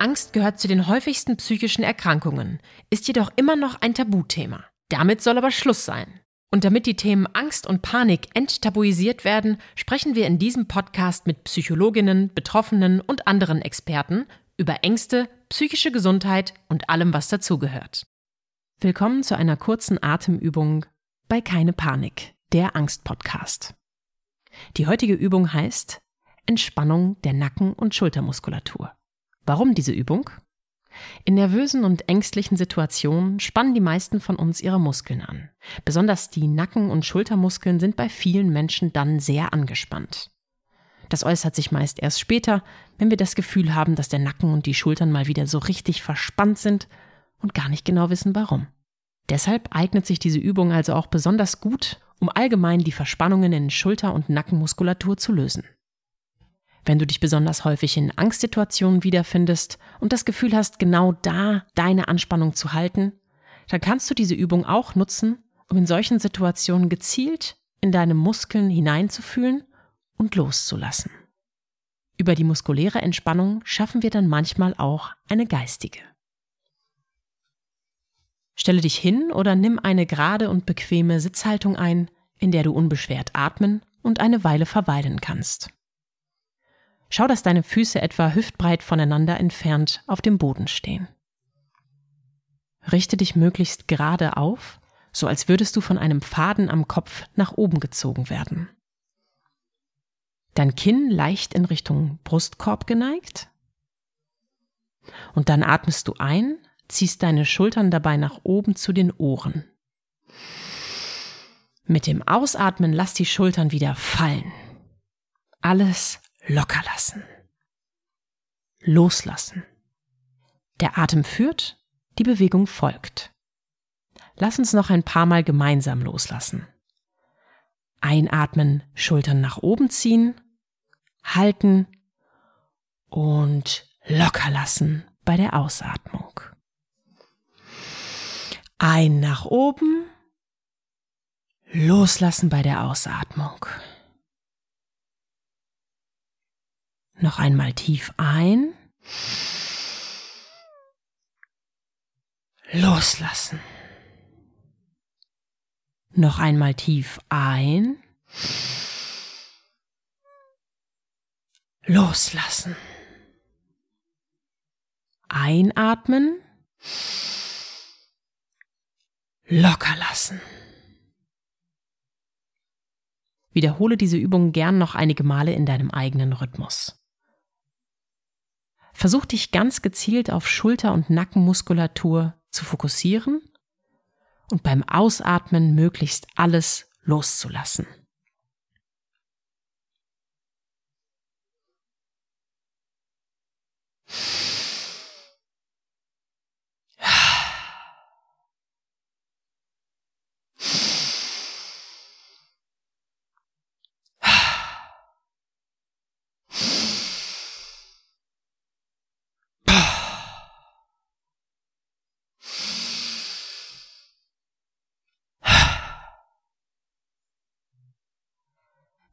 Angst gehört zu den häufigsten psychischen Erkrankungen, ist jedoch immer noch ein Tabuthema. Damit soll aber Schluss sein. Und damit die Themen Angst und Panik enttabuisiert werden, sprechen wir in diesem Podcast mit Psychologinnen, Betroffenen und anderen Experten über Ängste, psychische Gesundheit und allem, was dazugehört. Willkommen zu einer kurzen Atemübung bei Keine Panik, der Angst-Podcast. Die heutige Übung heißt Entspannung der Nacken- und Schultermuskulatur. Warum diese Übung? In nervösen und ängstlichen Situationen spannen die meisten von uns ihre Muskeln an. Besonders die Nacken- und Schultermuskeln sind bei vielen Menschen dann sehr angespannt. Das äußert sich meist erst später, wenn wir das Gefühl haben, dass der Nacken und die Schultern mal wieder so richtig verspannt sind und gar nicht genau wissen warum. Deshalb eignet sich diese Übung also auch besonders gut, um allgemein die Verspannungen in Schulter- und Nackenmuskulatur zu lösen. Wenn du dich besonders häufig in Angstsituationen wiederfindest und das Gefühl hast, genau da deine Anspannung zu halten, dann kannst du diese Übung auch nutzen, um in solchen Situationen gezielt in deine Muskeln hineinzufühlen und loszulassen. Über die muskuläre Entspannung schaffen wir dann manchmal auch eine geistige. Stelle dich hin oder nimm eine gerade und bequeme Sitzhaltung ein, in der du unbeschwert atmen und eine Weile verweilen kannst. Schau, dass deine Füße etwa hüftbreit voneinander entfernt auf dem Boden stehen. Richte dich möglichst gerade auf, so als würdest du von einem Faden am Kopf nach oben gezogen werden. Dein Kinn leicht in Richtung Brustkorb geneigt. Und dann atmest du ein, ziehst deine Schultern dabei nach oben zu den Ohren. Mit dem Ausatmen lass die Schultern wieder fallen. Alles locker lassen. Loslassen. Der Atem führt, die Bewegung folgt. Lass uns noch ein paar Mal gemeinsam loslassen. Einatmen, Schultern nach oben ziehen, halten und locker lassen bei der Ausatmung. Ein nach oben, loslassen bei der Ausatmung. Noch einmal tief ein. Loslassen. Noch einmal tief ein. Loslassen. Einatmen. Locker lassen. Wiederhole diese Übung gern noch einige Male in deinem eigenen Rhythmus. Versuch dich ganz gezielt auf Schulter- und Nackenmuskulatur zu fokussieren und beim Ausatmen möglichst alles loszulassen.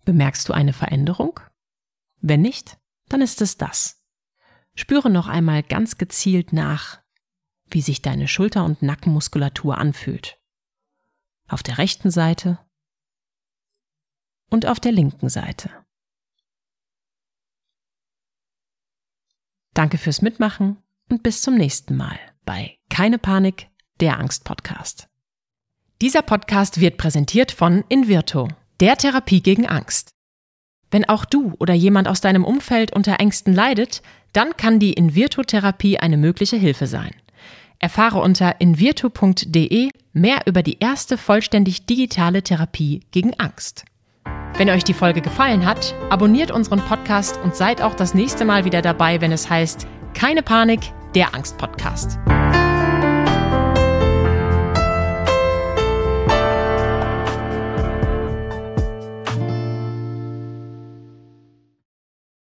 Bemerkst du eine Veränderung? Wenn nicht, dann ist es das. Spüre noch einmal ganz gezielt nach, wie sich deine Schulter- und Nackenmuskulatur anfühlt. Auf der rechten Seite und auf der linken Seite. Danke fürs Mitmachen und bis zum nächsten Mal bei Keine Panik, der Angst-Podcast. Dieser Podcast wird präsentiert von Invirto der Therapie gegen Angst. Wenn auch du oder jemand aus deinem Umfeld unter Ängsten leidet, dann kann die Invirtu-Therapie eine mögliche Hilfe sein. Erfahre unter invirtu.de mehr über die erste vollständig digitale Therapie gegen Angst. Wenn euch die Folge gefallen hat, abonniert unseren Podcast und seid auch das nächste Mal wieder dabei, wenn es heißt Keine Panik, der Angst-Podcast.